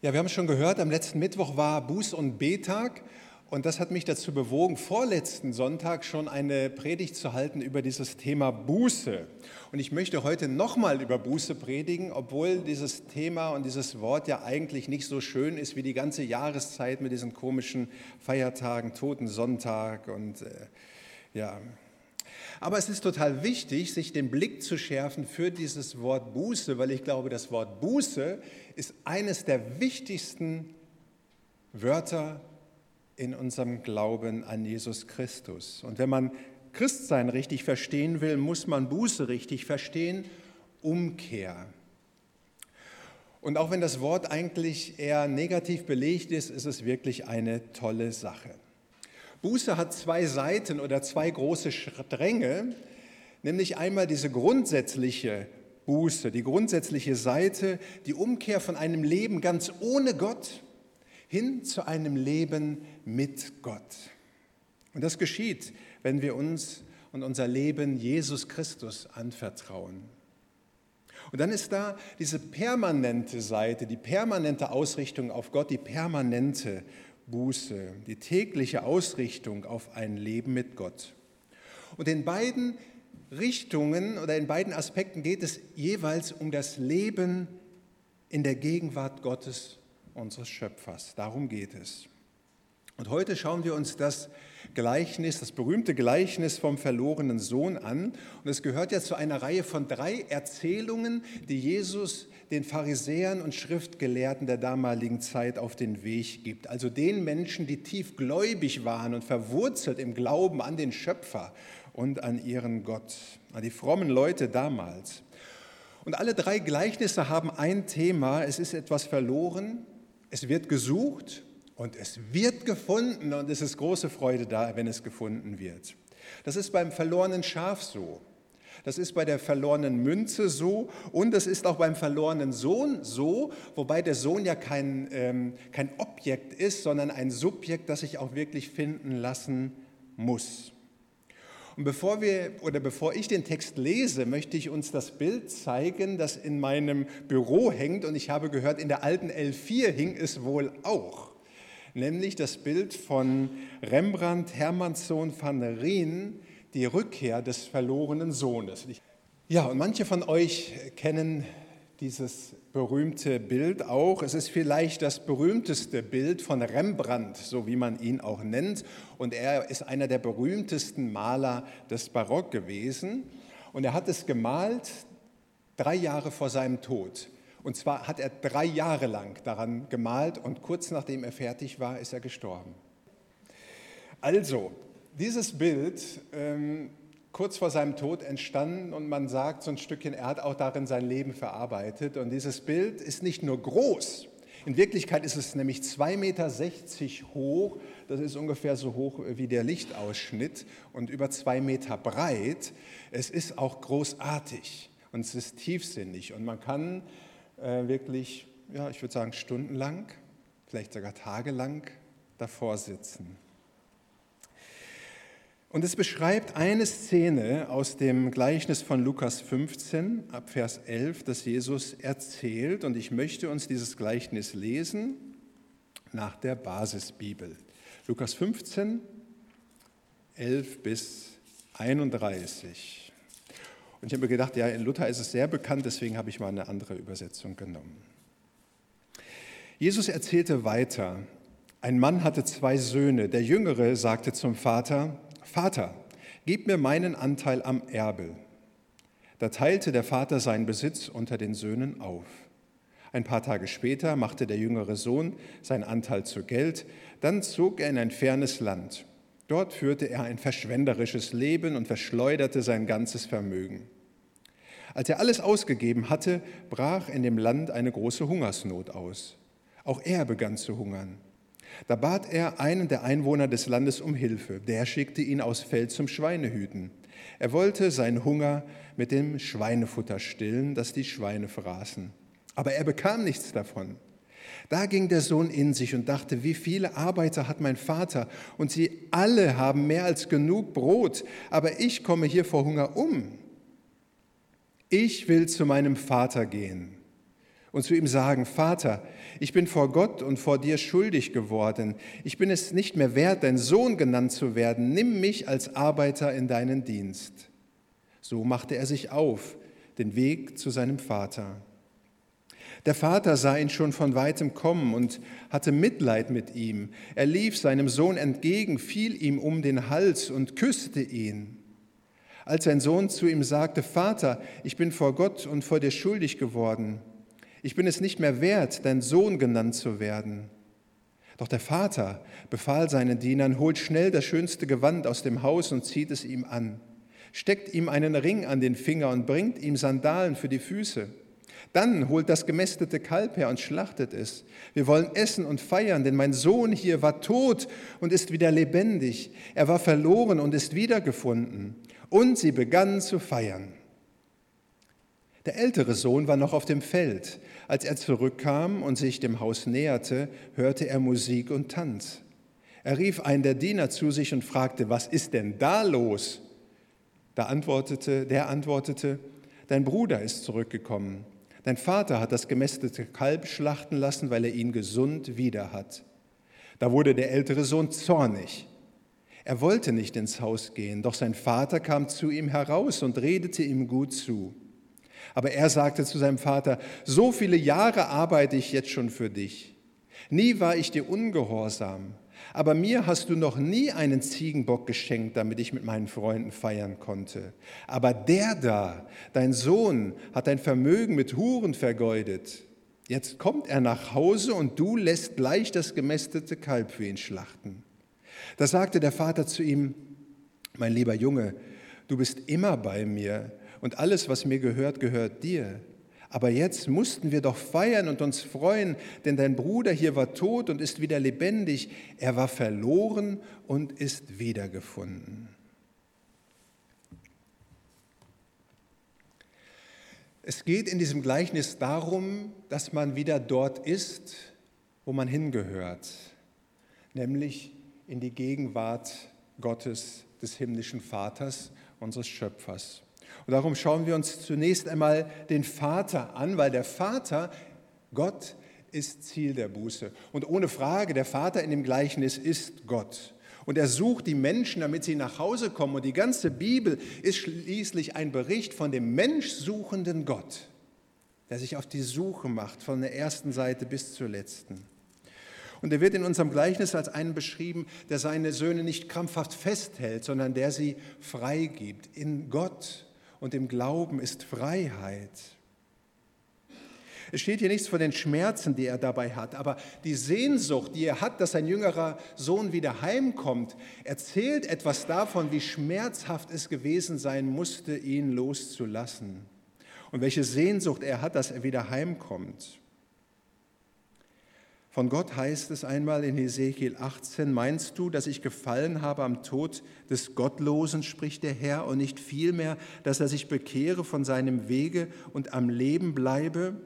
Ja, wir haben schon gehört, am letzten Mittwoch war Buß- und Betag und das hat mich dazu bewogen, vorletzten Sonntag schon eine Predigt zu halten über dieses Thema Buße. Und ich möchte heute nochmal über Buße predigen, obwohl dieses Thema und dieses Wort ja eigentlich nicht so schön ist wie die ganze Jahreszeit mit diesen komischen Feiertagen, Toten Sonntag und äh, ja, aber es ist total wichtig, sich den Blick zu schärfen für dieses Wort Buße, weil ich glaube, das Wort Buße ist eines der wichtigsten Wörter in unserem Glauben an Jesus Christus. Und wenn man Christsein richtig verstehen will, muss man Buße richtig verstehen, Umkehr. Und auch wenn das Wort eigentlich eher negativ belegt ist, ist es wirklich eine tolle Sache. Buße hat zwei Seiten oder zwei große Stränge, nämlich einmal diese grundsätzliche Buße, die grundsätzliche Seite, die Umkehr von einem Leben ganz ohne Gott hin zu einem Leben mit Gott. Und das geschieht, wenn wir uns und unser Leben Jesus Christus anvertrauen. Und dann ist da diese permanente Seite, die permanente Ausrichtung auf Gott, die permanente Buße, die tägliche Ausrichtung auf ein Leben mit Gott. Und in beiden Richtungen oder in beiden Aspekten geht es jeweils um das Leben in der Gegenwart Gottes, unseres Schöpfers. Darum geht es. Und heute schauen wir uns das Gleichnis, das berühmte Gleichnis vom verlorenen Sohn an. Und es gehört ja zu einer Reihe von drei Erzählungen, die Jesus den Pharisäern und Schriftgelehrten der damaligen Zeit auf den Weg gibt. Also den Menschen, die tief gläubig waren und verwurzelt im Glauben an den Schöpfer und an ihren Gott, an die frommen Leute damals. Und alle drei Gleichnisse haben ein Thema, es ist etwas verloren, es wird gesucht und es wird gefunden und es ist große Freude da, wenn es gefunden wird. Das ist beim verlorenen Schaf so. Das ist bei der verlorenen Münze so und es ist auch beim verlorenen Sohn so, wobei der Sohn ja kein, ähm, kein Objekt ist, sondern ein Subjekt, das sich auch wirklich finden lassen muss. Und bevor wir oder bevor ich den Text lese, möchte ich uns das Bild zeigen, das in meinem Büro hängt und ich habe gehört, in der alten L4 hing es wohl auch, nämlich das Bild von Rembrandt Hermannssohn van Rijn, die Rückkehr des verlorenen Sohnes. Ja, und manche von euch kennen dieses berühmte Bild auch. Es ist vielleicht das berühmteste Bild von Rembrandt, so wie man ihn auch nennt. Und er ist einer der berühmtesten Maler des Barock gewesen. Und er hat es gemalt drei Jahre vor seinem Tod. Und zwar hat er drei Jahre lang daran gemalt und kurz nachdem er fertig war, ist er gestorben. Also, dieses Bild, ähm, kurz vor seinem Tod entstanden und man sagt so ein Stückchen, er hat auch darin sein Leben verarbeitet. Und dieses Bild ist nicht nur groß, in Wirklichkeit ist es nämlich 2,60 Meter hoch, das ist ungefähr so hoch wie der Lichtausschnitt und über zwei Meter breit. Es ist auch großartig und es ist tiefsinnig und man kann äh, wirklich, ja, ich würde sagen, stundenlang, vielleicht sogar tagelang davor sitzen. Und es beschreibt eine Szene aus dem Gleichnis von Lukas 15 ab Vers 11, das Jesus erzählt. Und ich möchte uns dieses Gleichnis lesen nach der Basisbibel. Lukas 15, 11 bis 31. Und ich habe mir gedacht, ja, in Luther ist es sehr bekannt, deswegen habe ich mal eine andere Übersetzung genommen. Jesus erzählte weiter. Ein Mann hatte zwei Söhne. Der Jüngere sagte zum Vater, Vater, gib mir meinen Anteil am Erbe. Da teilte der Vater seinen Besitz unter den Söhnen auf. Ein paar Tage später machte der jüngere Sohn seinen Anteil zu Geld, dann zog er in ein fernes Land. Dort führte er ein verschwenderisches Leben und verschleuderte sein ganzes Vermögen. Als er alles ausgegeben hatte, brach in dem Land eine große Hungersnot aus. Auch er begann zu hungern. Da bat er einen der Einwohner des Landes um Hilfe. Der schickte ihn aus Feld zum Schweinehüten. Er wollte seinen Hunger mit dem Schweinefutter stillen, das die Schweine fraßen. Aber er bekam nichts davon. Da ging der Sohn in sich und dachte, wie viele Arbeiter hat mein Vater und sie alle haben mehr als genug Brot, aber ich komme hier vor Hunger um. Ich will zu meinem Vater gehen und zu ihm sagen, Vater, ich bin vor Gott und vor dir schuldig geworden. Ich bin es nicht mehr wert, dein Sohn genannt zu werden. Nimm mich als Arbeiter in deinen Dienst. So machte er sich auf, den Weg zu seinem Vater. Der Vater sah ihn schon von weitem kommen und hatte Mitleid mit ihm. Er lief seinem Sohn entgegen, fiel ihm um den Hals und küsste ihn. Als sein Sohn zu ihm sagte, Vater, ich bin vor Gott und vor dir schuldig geworden, ich bin es nicht mehr wert, dein Sohn genannt zu werden. Doch der Vater befahl seinen Dienern, holt schnell das schönste Gewand aus dem Haus und zieht es ihm an, steckt ihm einen Ring an den Finger und bringt ihm Sandalen für die Füße. Dann holt das gemästete Kalb her und schlachtet es. Wir wollen essen und feiern, denn mein Sohn hier war tot und ist wieder lebendig. Er war verloren und ist wiedergefunden. Und sie begannen zu feiern. Der ältere Sohn war noch auf dem Feld. Als er zurückkam und sich dem Haus näherte, hörte er Musik und Tanz. Er rief einen der Diener zu sich und fragte, was ist denn da los? Da antwortete, der antwortete, dein Bruder ist zurückgekommen. Dein Vater hat das gemästete Kalb schlachten lassen, weil er ihn gesund wieder hat. Da wurde der ältere Sohn zornig. Er wollte nicht ins Haus gehen, doch sein Vater kam zu ihm heraus und redete ihm gut zu. Aber er sagte zu seinem Vater, so viele Jahre arbeite ich jetzt schon für dich. Nie war ich dir ungehorsam, aber mir hast du noch nie einen Ziegenbock geschenkt, damit ich mit meinen Freunden feiern konnte. Aber der da, dein Sohn, hat dein Vermögen mit Huren vergeudet. Jetzt kommt er nach Hause und du lässt gleich das gemästete Kalb für ihn schlachten. Da sagte der Vater zu ihm, mein lieber Junge, du bist immer bei mir und alles, was mir gehört, gehört dir. Aber jetzt mussten wir doch feiern und uns freuen, denn dein Bruder hier war tot und ist wieder lebendig. Er war verloren und ist wiedergefunden. Es geht in diesem Gleichnis darum, dass man wieder dort ist, wo man hingehört, nämlich in die Gegenwart Gottes, des himmlischen Vaters, unseres Schöpfers. Und darum schauen wir uns zunächst einmal den Vater an, weil der Vater, Gott, ist Ziel der Buße. Und ohne Frage, der Vater in dem Gleichnis ist Gott. Und er sucht die Menschen, damit sie nach Hause kommen. Und die ganze Bibel ist schließlich ein Bericht von dem menschsuchenden Gott, der sich auf die Suche macht, von der ersten Seite bis zur letzten. Und er wird in unserem Gleichnis als einen beschrieben, der seine Söhne nicht krampfhaft festhält, sondern der sie freigibt. In Gott und im Glauben ist Freiheit. Es steht hier nichts von den Schmerzen, die er dabei hat, aber die Sehnsucht, die er hat, dass sein jüngerer Sohn wieder heimkommt, erzählt etwas davon, wie schmerzhaft es gewesen sein musste, ihn loszulassen und welche Sehnsucht er hat, dass er wieder heimkommt. Von Gott heißt es einmal in Ezekiel 18, meinst du, dass ich gefallen habe am Tod des Gottlosen, spricht der Herr, und nicht vielmehr, dass er sich bekehre von seinem Wege und am Leben bleibe?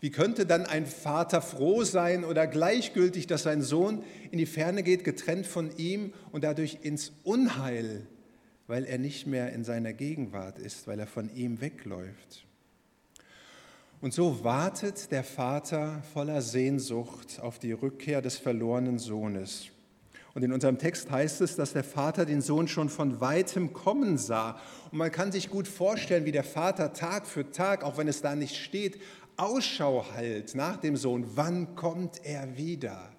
Wie könnte dann ein Vater froh sein oder gleichgültig, dass sein Sohn in die Ferne geht, getrennt von ihm und dadurch ins Unheil, weil er nicht mehr in seiner Gegenwart ist, weil er von ihm wegläuft? Und so wartet der Vater voller Sehnsucht auf die Rückkehr des verlorenen Sohnes. Und in unserem Text heißt es, dass der Vater den Sohn schon von weitem kommen sah. Und man kann sich gut vorstellen, wie der Vater Tag für Tag, auch wenn es da nicht steht, Ausschau hält nach dem Sohn. Wann kommt er wieder?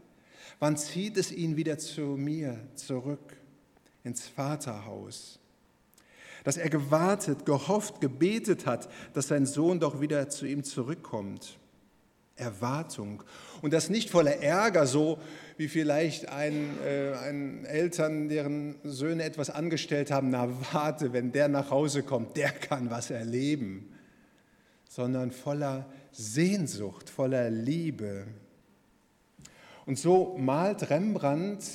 Wann zieht es ihn wieder zu mir zurück ins Vaterhaus? Dass er gewartet, gehofft, gebetet hat, dass sein Sohn doch wieder zu ihm zurückkommt. Erwartung. Und das nicht voller Ärger, so wie vielleicht ein, äh, ein Eltern, deren Söhne etwas angestellt haben, na warte, wenn der nach Hause kommt, der kann was erleben, sondern voller Sehnsucht, voller Liebe. Und so malt Rembrandt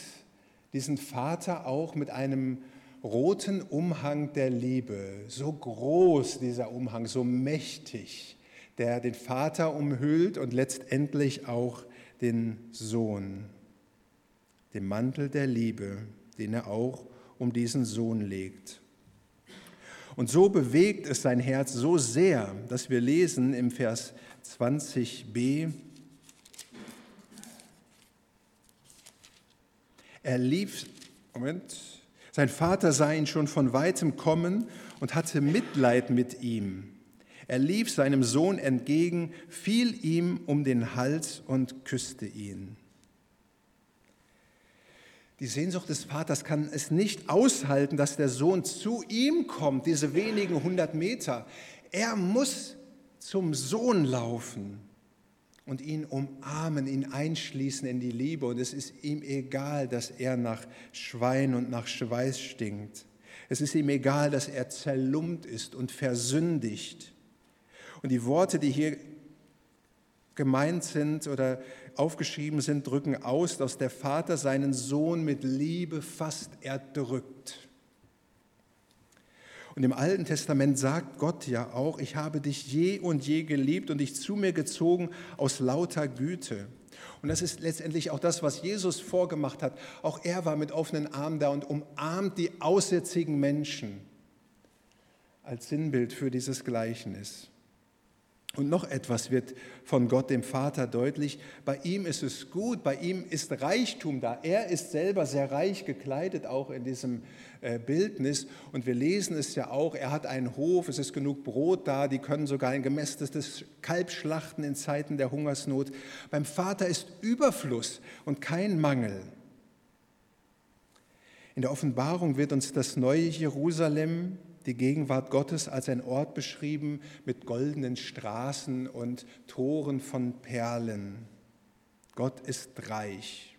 diesen Vater auch mit einem roten Umhang der Liebe, so groß dieser Umhang, so mächtig, der den Vater umhüllt und letztendlich auch den Sohn, den Mantel der Liebe, den er auch um diesen Sohn legt. Und so bewegt es sein Herz so sehr, dass wir lesen im Vers 20b. Er lief, Moment, sein Vater sah ihn schon von weitem kommen und hatte Mitleid mit ihm. Er lief seinem Sohn entgegen, fiel ihm um den Hals und küsste ihn. Die Sehnsucht des Vaters kann es nicht aushalten, dass der Sohn zu ihm kommt, diese wenigen hundert Meter. Er muss zum Sohn laufen und ihn umarmen, ihn einschließen in die Liebe. Und es ist ihm egal, dass er nach Schwein und nach Schweiß stinkt. Es ist ihm egal, dass er zerlumpt ist und versündigt. Und die Worte, die hier gemeint sind oder aufgeschrieben sind, drücken aus, dass der Vater seinen Sohn mit Liebe fast erdrückt. Und im Alten Testament sagt Gott ja auch, ich habe dich je und je geliebt und dich zu mir gezogen aus lauter Güte. Und das ist letztendlich auch das, was Jesus vorgemacht hat. Auch er war mit offenen Armen da und umarmt die aussätzigen Menschen als Sinnbild für dieses Gleichnis. Und noch etwas wird von Gott dem Vater deutlich. Bei ihm ist es gut, bei ihm ist Reichtum da. Er ist selber sehr reich gekleidet, auch in diesem äh, Bildnis. Und wir lesen es ja auch, er hat einen Hof, es ist genug Brot da, die können sogar ein gemästetes Kalb schlachten in Zeiten der Hungersnot. Beim Vater ist Überfluss und kein Mangel. In der Offenbarung wird uns das neue Jerusalem die Gegenwart Gottes als ein Ort beschrieben mit goldenen Straßen und Toren von Perlen. Gott ist reich.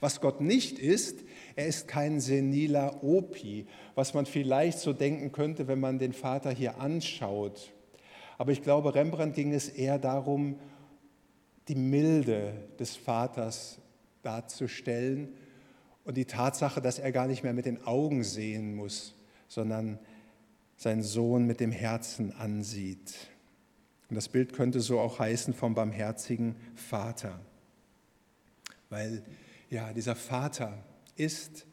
Was Gott nicht ist, er ist kein seniler Opi, was man vielleicht so denken könnte, wenn man den Vater hier anschaut. Aber ich glaube, Rembrandt ging es eher darum, die Milde des Vaters darzustellen und die Tatsache, dass er gar nicht mehr mit den Augen sehen muss, sondern seinen Sohn mit dem Herzen ansieht. Und das Bild könnte so auch heißen vom barmherzigen Vater. Weil ja, dieser Vater ist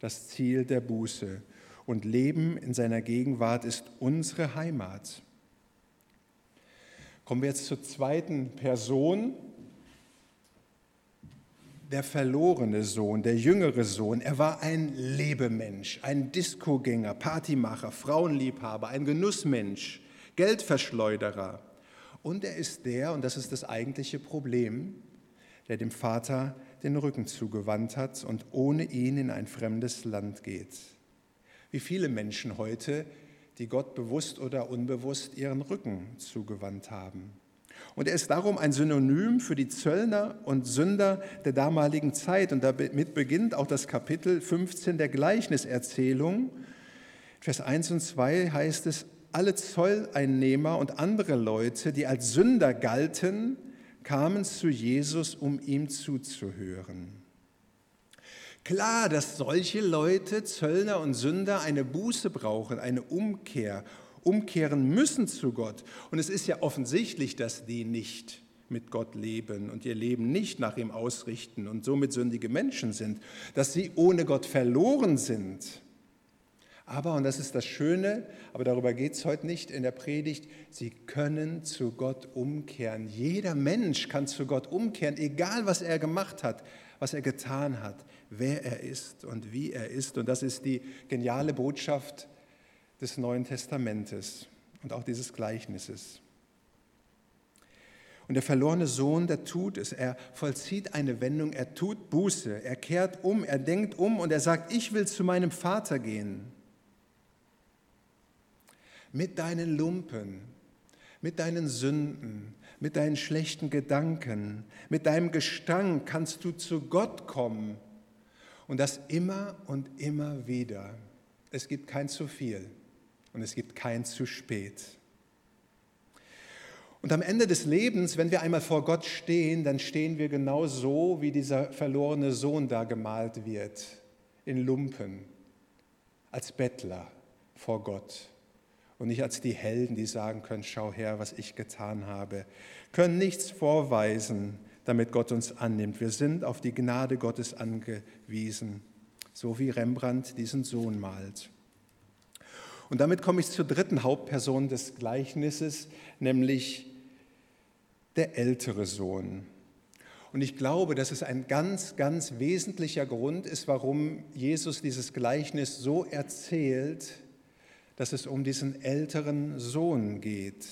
das Ziel der Buße und Leben in seiner Gegenwart ist unsere Heimat. Kommen wir jetzt zur zweiten Person der verlorene Sohn, der jüngere Sohn, er war ein Lebemensch, ein Diskogänger, Partymacher, Frauenliebhaber, ein Genussmensch, Geldverschleuderer. Und er ist der, und das ist das eigentliche Problem, der dem Vater den Rücken zugewandt hat und ohne ihn in ein fremdes Land geht. Wie viele Menschen heute, die Gott bewusst oder unbewusst ihren Rücken zugewandt haben. Und er ist darum ein Synonym für die Zöllner und Sünder der damaligen Zeit. Und damit beginnt auch das Kapitel 15 der Gleichniserzählung. Vers 1 und 2 heißt es, alle Zolleinnehmer und andere Leute, die als Sünder galten, kamen zu Jesus, um ihm zuzuhören. Klar, dass solche Leute, Zöllner und Sünder, eine Buße brauchen, eine Umkehr umkehren müssen zu Gott. Und es ist ja offensichtlich, dass die nicht mit Gott leben und ihr Leben nicht nach ihm ausrichten und somit sündige Menschen sind, dass sie ohne Gott verloren sind. Aber, und das ist das Schöne, aber darüber geht es heute nicht in der Predigt, sie können zu Gott umkehren. Jeder Mensch kann zu Gott umkehren, egal was er gemacht hat, was er getan hat, wer er ist und wie er ist. Und das ist die geniale Botschaft des Neuen Testamentes und auch dieses Gleichnisses. Und der verlorene Sohn, der tut es. Er vollzieht eine Wendung, er tut Buße, er kehrt um, er denkt um und er sagt, ich will zu meinem Vater gehen. Mit deinen Lumpen, mit deinen Sünden, mit deinen schlechten Gedanken, mit deinem Gestank kannst du zu Gott kommen. Und das immer und immer wieder. Es gibt kein zu viel und es gibt kein zu spät. Und am Ende des Lebens, wenn wir einmal vor Gott stehen, dann stehen wir genau so, wie dieser verlorene Sohn da gemalt wird, in Lumpen, als Bettler vor Gott und nicht als die Helden, die sagen können, schau her, was ich getan habe, können nichts vorweisen, damit Gott uns annimmt. Wir sind auf die Gnade Gottes angewiesen, so wie Rembrandt diesen Sohn malt. Und damit komme ich zur dritten Hauptperson des Gleichnisses, nämlich der ältere Sohn. Und ich glaube, dass es ein ganz, ganz wesentlicher Grund ist, warum Jesus dieses Gleichnis so erzählt, dass es um diesen älteren Sohn geht.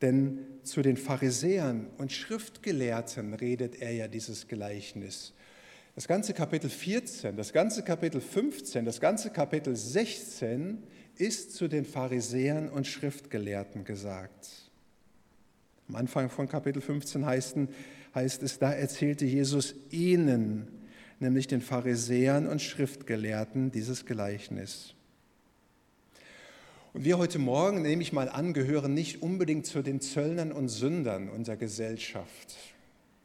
Denn zu den Pharisäern und Schriftgelehrten redet er ja dieses Gleichnis. Das ganze Kapitel 14, das ganze Kapitel 15, das ganze Kapitel 16 ist zu den Pharisäern und Schriftgelehrten gesagt. Am Anfang von Kapitel 15 heißt, es, da erzählte Jesus ihnen, nämlich den Pharisäern und Schriftgelehrten, dieses Gleichnis. Und wir heute Morgen, nehme ich mal an, gehören nicht unbedingt zu den Zöllnern und Sündern unserer Gesellschaft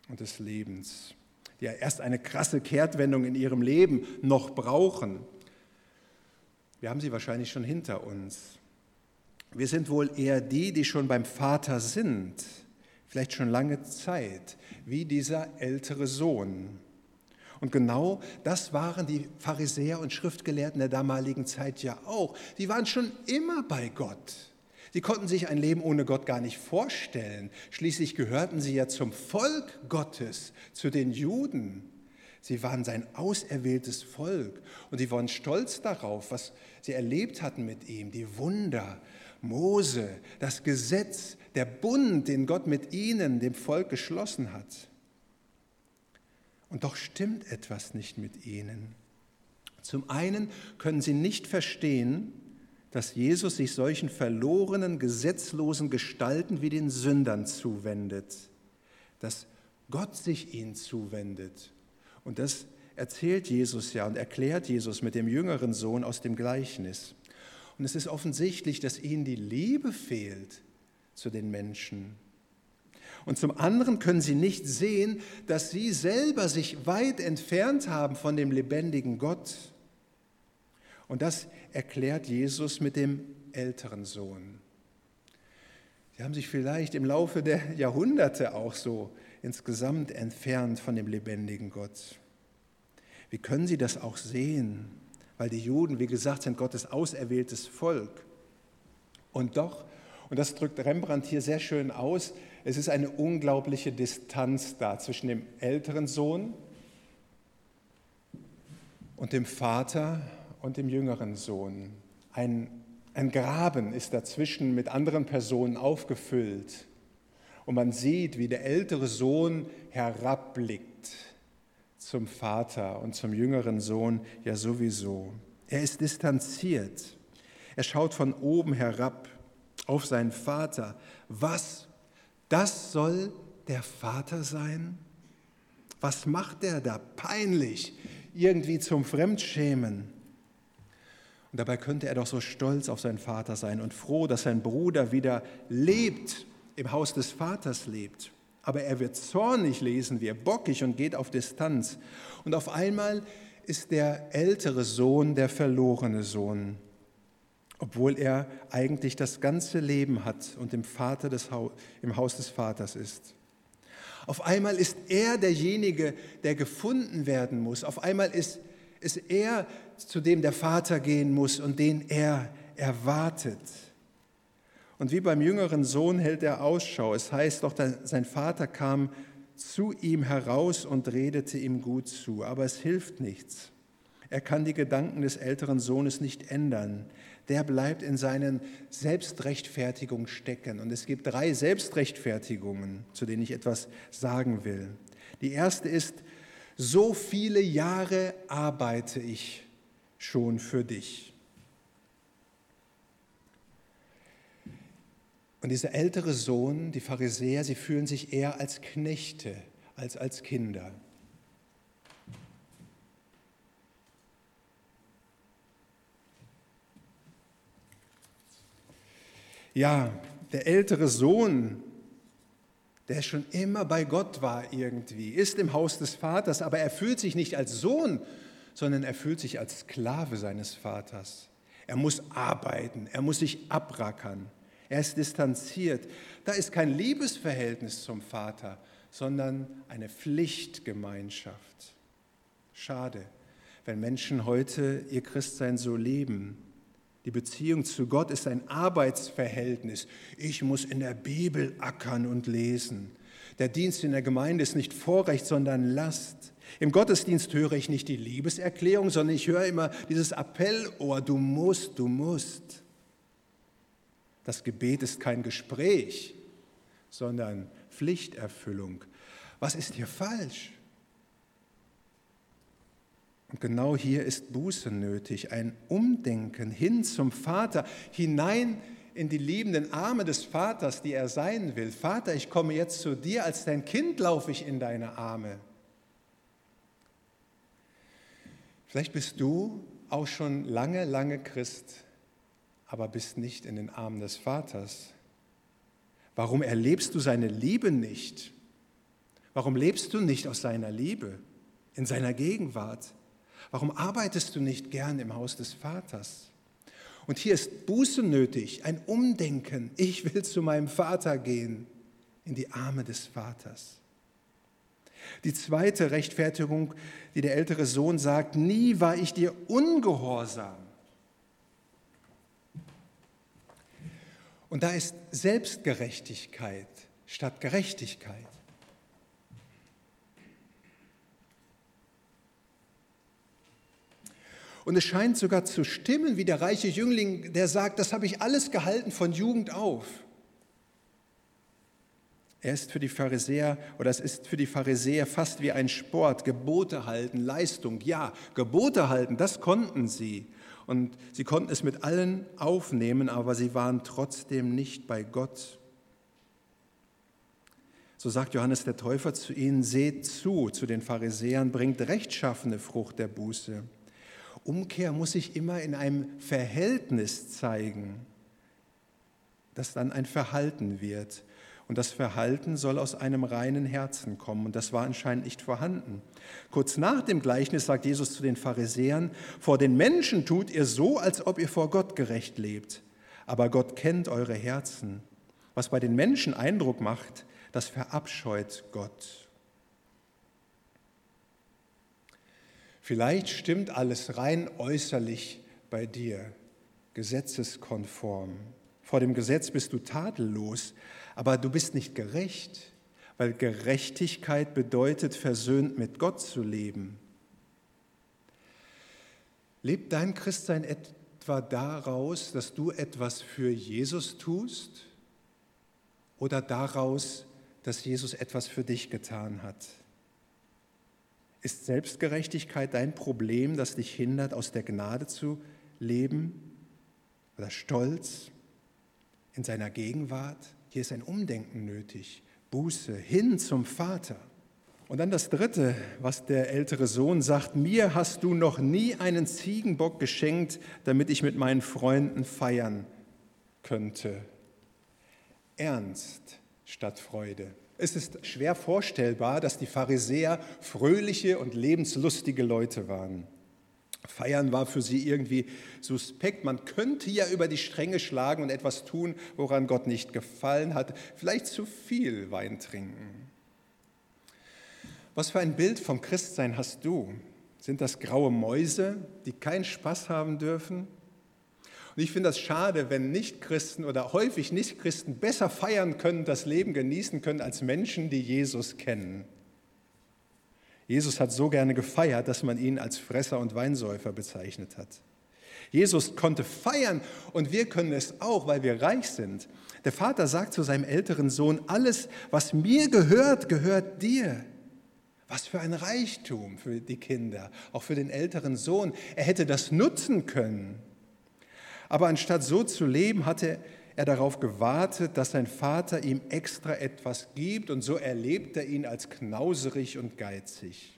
und des Lebens, ja erst eine krasse Kehrtwendung in ihrem Leben noch brauchen. Wir haben sie wahrscheinlich schon hinter uns. Wir sind wohl eher die, die schon beim Vater sind, vielleicht schon lange Zeit, wie dieser ältere Sohn. Und genau das waren die Pharisäer und Schriftgelehrten der damaligen Zeit ja auch. Die waren schon immer bei Gott. Sie konnten sich ein Leben ohne Gott gar nicht vorstellen. Schließlich gehörten sie ja zum Volk Gottes, zu den Juden. Sie waren sein auserwähltes Volk und sie waren stolz darauf, was sie erlebt hatten mit ihm, die Wunder, Mose, das Gesetz, der Bund, den Gott mit ihnen, dem Volk, geschlossen hat. Und doch stimmt etwas nicht mit ihnen. Zum einen können sie nicht verstehen, dass Jesus sich solchen verlorenen, gesetzlosen Gestalten wie den Sündern zuwendet, dass Gott sich ihnen zuwendet. Und das erzählt Jesus ja und erklärt Jesus mit dem jüngeren Sohn aus dem Gleichnis. Und es ist offensichtlich, dass ihnen die Liebe fehlt zu den Menschen. Und zum anderen können sie nicht sehen, dass sie selber sich weit entfernt haben von dem lebendigen Gott. Und das erklärt Jesus mit dem älteren Sohn. Sie haben sich vielleicht im Laufe der Jahrhunderte auch so insgesamt entfernt von dem lebendigen Gott. Wie können Sie das auch sehen? Weil die Juden, wie gesagt, sind Gottes auserwähltes Volk. Und doch, und das drückt Rembrandt hier sehr schön aus, es ist eine unglaubliche Distanz da zwischen dem älteren Sohn und dem Vater und dem jüngeren Sohn. Ein, ein Graben ist dazwischen mit anderen Personen aufgefüllt. Und man sieht, wie der ältere Sohn herabblickt zum Vater und zum jüngeren Sohn ja sowieso. Er ist distanziert. Er schaut von oben herab auf seinen Vater. Was das soll der Vater sein? Was macht er da? Peinlich, irgendwie zum Fremdschämen. Und dabei könnte er doch so stolz auf seinen Vater sein und froh, dass sein Bruder wieder lebt, im Haus des Vaters lebt. Aber er wird zornig, lesen wir, bockig und geht auf Distanz. Und auf einmal ist der ältere Sohn der verlorene Sohn obwohl er eigentlich das ganze Leben hat und im, Vater des ha im Haus des Vaters ist. Auf einmal ist er derjenige, der gefunden werden muss. Auf einmal ist, ist er, zu dem der Vater gehen muss und den er erwartet. Und wie beim jüngeren Sohn hält er Ausschau. Es heißt doch, sein Vater kam zu ihm heraus und redete ihm gut zu. Aber es hilft nichts. Er kann die Gedanken des älteren Sohnes nicht ändern der bleibt in seinen Selbstrechtfertigungen stecken. Und es gibt drei Selbstrechtfertigungen, zu denen ich etwas sagen will. Die erste ist, so viele Jahre arbeite ich schon für dich. Und dieser ältere Sohn, die Pharisäer, sie fühlen sich eher als Knechte als als Kinder. ja, der ältere Sohn, der schon immer bei Gott war irgendwie, ist im Haus des Vaters, aber er fühlt sich nicht als Sohn, sondern er fühlt sich als Sklave seines Vaters. Er muss arbeiten, er muss sich abrackern, er ist distanziert. Da ist kein Liebesverhältnis zum Vater, sondern eine Pflichtgemeinschaft. Schade, wenn Menschen heute ihr Christsein so leben. Die Beziehung zu Gott ist ein Arbeitsverhältnis. Ich muss in der Bibel ackern und lesen. Der Dienst in der Gemeinde ist nicht Vorrecht, sondern Last. Im Gottesdienst höre ich nicht die Liebeserklärung, sondern ich höre immer dieses Appellohr, du musst, du musst. Das Gebet ist kein Gespräch, sondern Pflichterfüllung. Was ist hier falsch? Und genau hier ist Buße nötig, ein Umdenken hin zum Vater, hinein in die liebenden Arme des Vaters, die er sein will. Vater, ich komme jetzt zu dir, als dein Kind laufe ich in deine Arme. Vielleicht bist du auch schon lange, lange Christ, aber bist nicht in den Armen des Vaters. Warum erlebst du seine Liebe nicht? Warum lebst du nicht aus seiner Liebe, in seiner Gegenwart? Warum arbeitest du nicht gern im Haus des Vaters? Und hier ist Buße nötig, ein Umdenken. Ich will zu meinem Vater gehen, in die Arme des Vaters. Die zweite Rechtfertigung, die der ältere Sohn sagt, nie war ich dir ungehorsam. Und da ist Selbstgerechtigkeit statt Gerechtigkeit. Und es scheint sogar zu stimmen, wie der reiche Jüngling, der sagt, das habe ich alles gehalten von Jugend auf. Er ist für die Pharisäer oder es ist für die Pharisäer fast wie ein Sport, Gebote halten, Leistung. Ja, Gebote halten, das konnten sie. Und sie konnten es mit allen aufnehmen, aber sie waren trotzdem nicht bei Gott. So sagt Johannes der Täufer zu ihnen, seht zu, zu den Pharisäern, bringt rechtschaffene Frucht der Buße. Umkehr muss sich immer in einem Verhältnis zeigen, das dann ein Verhalten wird. Und das Verhalten soll aus einem reinen Herzen kommen. Und das war anscheinend nicht vorhanden. Kurz nach dem Gleichnis sagt Jesus zu den Pharisäern, vor den Menschen tut ihr so, als ob ihr vor Gott gerecht lebt. Aber Gott kennt eure Herzen. Was bei den Menschen Eindruck macht, das verabscheut Gott. Vielleicht stimmt alles rein äußerlich bei dir, gesetzeskonform. Vor dem Gesetz bist du tadellos, aber du bist nicht gerecht, weil Gerechtigkeit bedeutet, versöhnt mit Gott zu leben. Lebt dein Christsein etwa daraus, dass du etwas für Jesus tust oder daraus, dass Jesus etwas für dich getan hat? Ist Selbstgerechtigkeit dein Problem, das dich hindert, aus der Gnade zu leben? Oder Stolz in seiner Gegenwart? Hier ist ein Umdenken nötig. Buße hin zum Vater. Und dann das Dritte, was der ältere Sohn sagt, mir hast du noch nie einen Ziegenbock geschenkt, damit ich mit meinen Freunden feiern könnte. Ernst statt Freude. Es ist schwer vorstellbar, dass die Pharisäer fröhliche und lebenslustige Leute waren. Feiern war für sie irgendwie suspekt. Man könnte ja über die Stränge schlagen und etwas tun, woran Gott nicht gefallen hat. Vielleicht zu viel Wein trinken. Was für ein Bild vom Christsein hast du? Sind das graue Mäuse, die keinen Spaß haben dürfen? Und ich finde das schade, wenn Nichtchristen oder häufig Nichtchristen besser feiern können, das Leben genießen können als Menschen, die Jesus kennen. Jesus hat so gerne gefeiert, dass man ihn als Fresser und Weinsäufer bezeichnet hat. Jesus konnte feiern und wir können es auch, weil wir reich sind. Der Vater sagt zu seinem älteren Sohn, alles, was mir gehört, gehört dir. Was für ein Reichtum für die Kinder, auch für den älteren Sohn. Er hätte das nutzen können. Aber anstatt so zu leben, hatte er darauf gewartet, dass sein Vater ihm extra etwas gibt und so erlebt er ihn als knauserig und geizig.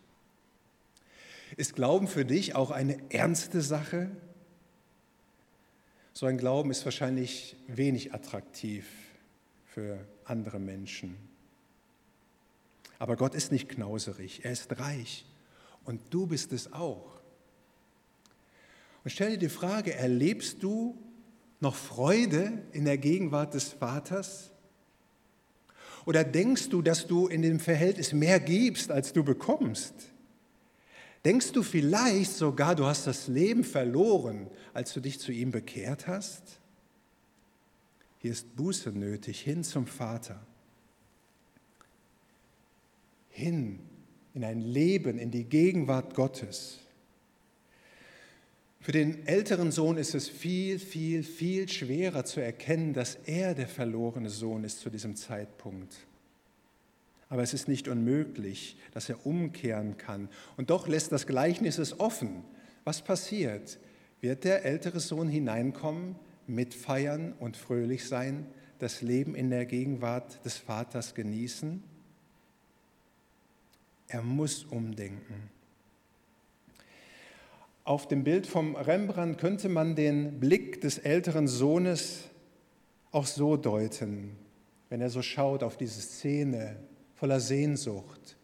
Ist Glauben für dich auch eine ernste Sache? So ein Glauben ist wahrscheinlich wenig attraktiv für andere Menschen. Aber Gott ist nicht knauserig, er ist reich und du bist es auch. Und stell dir die Frage, erlebst du noch Freude in der Gegenwart des Vaters? Oder denkst du, dass du in dem Verhältnis mehr gibst, als du bekommst? Denkst du vielleicht sogar, du hast das Leben verloren, als du dich zu ihm bekehrt hast? Hier ist Buße nötig, hin zum Vater. Hin in ein Leben, in die Gegenwart Gottes. Für den älteren Sohn ist es viel, viel, viel schwerer zu erkennen, dass er der verlorene Sohn ist zu diesem Zeitpunkt. Aber es ist nicht unmöglich, dass er umkehren kann. Und doch lässt das Gleichnis es offen. Was passiert? Wird der ältere Sohn hineinkommen, mitfeiern und fröhlich sein, das Leben in der Gegenwart des Vaters genießen? Er muss umdenken. Auf dem Bild vom Rembrandt könnte man den Blick des älteren Sohnes auch so deuten, wenn er so schaut auf diese Szene voller Sehnsucht.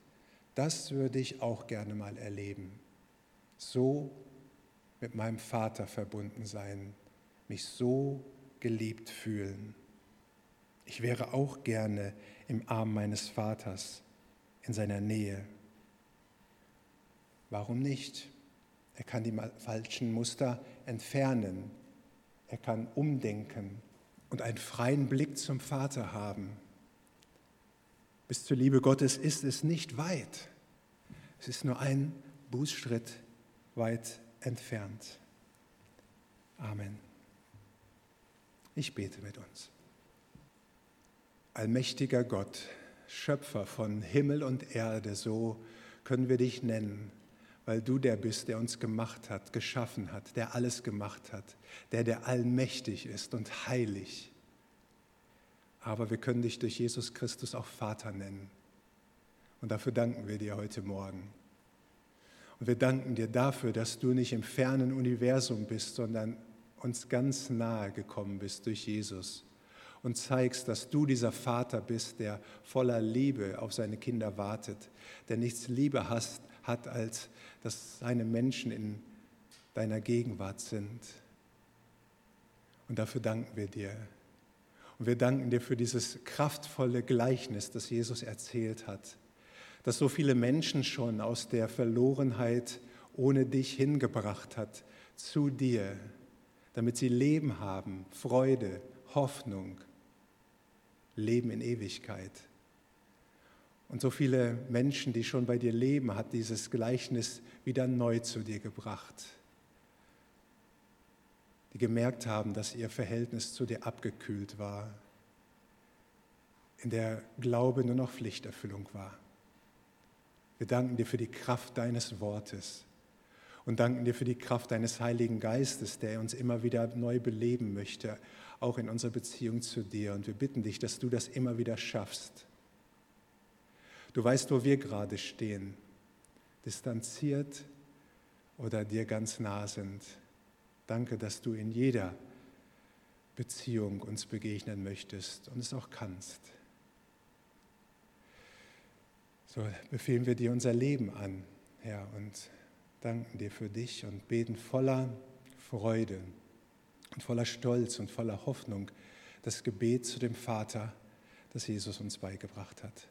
Das würde ich auch gerne mal erleben. So mit meinem Vater verbunden sein, mich so geliebt fühlen. Ich wäre auch gerne im Arm meines Vaters, in seiner Nähe. Warum nicht? Er kann die falschen Muster entfernen. Er kann umdenken und einen freien Blick zum Vater haben. Bis zur Liebe Gottes ist es nicht weit. Es ist nur ein Bußschritt weit entfernt. Amen. Ich bete mit uns. Allmächtiger Gott, Schöpfer von Himmel und Erde, so können wir dich nennen weil du der bist, der uns gemacht hat, geschaffen hat, der alles gemacht hat, der der allmächtig ist und heilig. Aber wir können dich durch Jesus Christus auch Vater nennen. Und dafür danken wir dir heute Morgen. Und wir danken dir dafür, dass du nicht im fernen Universum bist, sondern uns ganz nahe gekommen bist durch Jesus und zeigst, dass du dieser Vater bist, der voller Liebe auf seine Kinder wartet, der nichts Liebe hast, hat, als dass seine Menschen in deiner Gegenwart sind. Und dafür danken wir dir. Und wir danken dir für dieses kraftvolle Gleichnis, das Jesus erzählt hat, das so viele Menschen schon aus der Verlorenheit ohne dich hingebracht hat zu dir, damit sie Leben haben, Freude, Hoffnung, Leben in Ewigkeit. Und so viele Menschen, die schon bei dir leben, hat dieses Gleichnis wieder neu zu dir gebracht. Die gemerkt haben, dass ihr Verhältnis zu dir abgekühlt war, in der Glaube nur noch Pflichterfüllung war. Wir danken dir für die Kraft deines Wortes und danken dir für die Kraft deines Heiligen Geistes, der uns immer wieder neu beleben möchte, auch in unserer Beziehung zu dir. Und wir bitten dich, dass du das immer wieder schaffst Du weißt, wo wir gerade stehen, distanziert oder dir ganz nah sind. Danke, dass du in jeder Beziehung uns begegnen möchtest und es auch kannst. So befehlen wir dir unser Leben an, Herr, und danken dir für dich und beten voller Freude und voller Stolz und voller Hoffnung das Gebet zu dem Vater, das Jesus uns beigebracht hat.